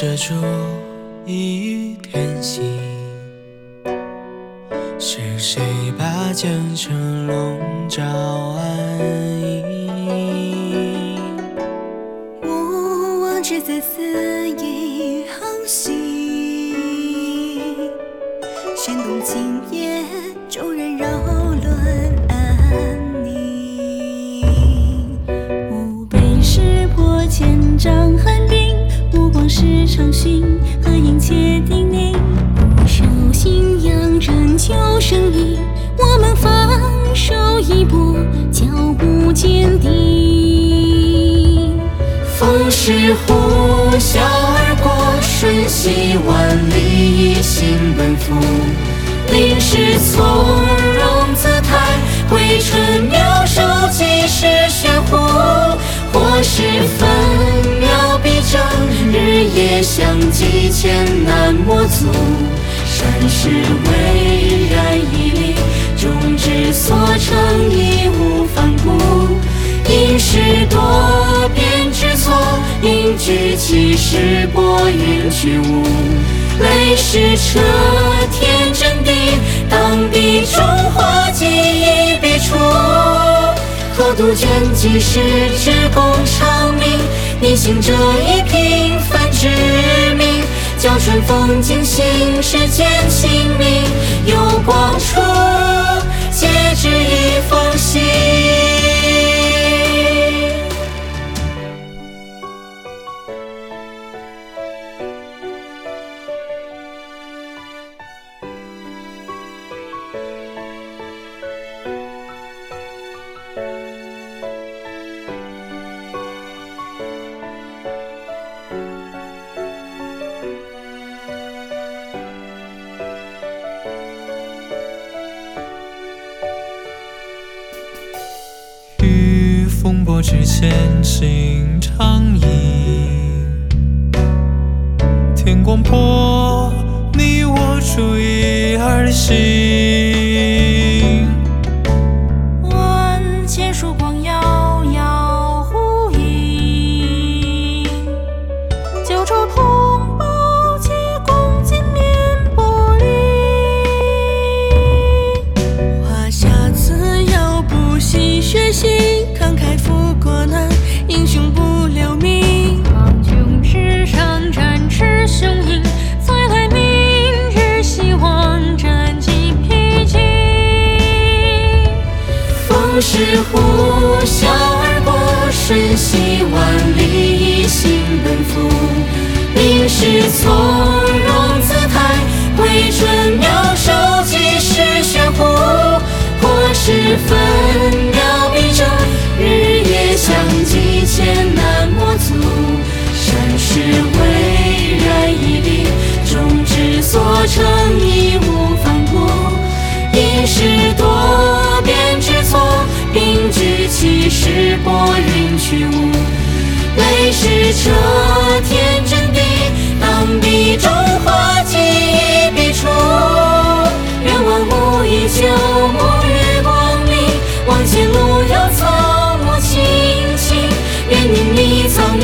遮住一片星，是谁把江城笼罩暗影？我望之在肆意目光时常寻，何应且叮咛？不守信仰，拯救生意。我们放手一搏，脚步坚定。风势呼啸而过，瞬息万里，一心奔赴。临时从相继，千难莫阻。山势巍然屹立，众志所成，义无反顾。因是多变之错，因举起势拨云去雾。雷势彻天震地，当笔中画技一笔出。何杜鹃几时之功长明？逆行者以平凡之名，叫春风惊醒世间清明。有光处，皆知一封信。我之前心长吟，天光破，你我注意而行。是呼啸而过，瞬息万里，一心奔赴。临时从容姿态，挥春妙手，即是玄乎。或是分雷势彻天真地，当笔中画技一笔出。愿万物依旧，沐浴光明。往前路遥草木青青，愿宁觅苍羽，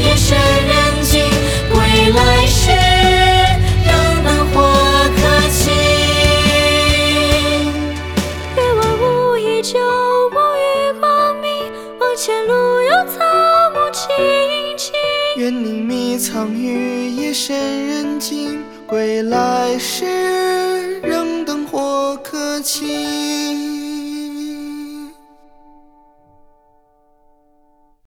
一身人静。归来时，仍灯火可亲。愿万物依旧，沐浴光明。往前路愿你秘藏于，夜深人静。归来时，仍灯火可亲。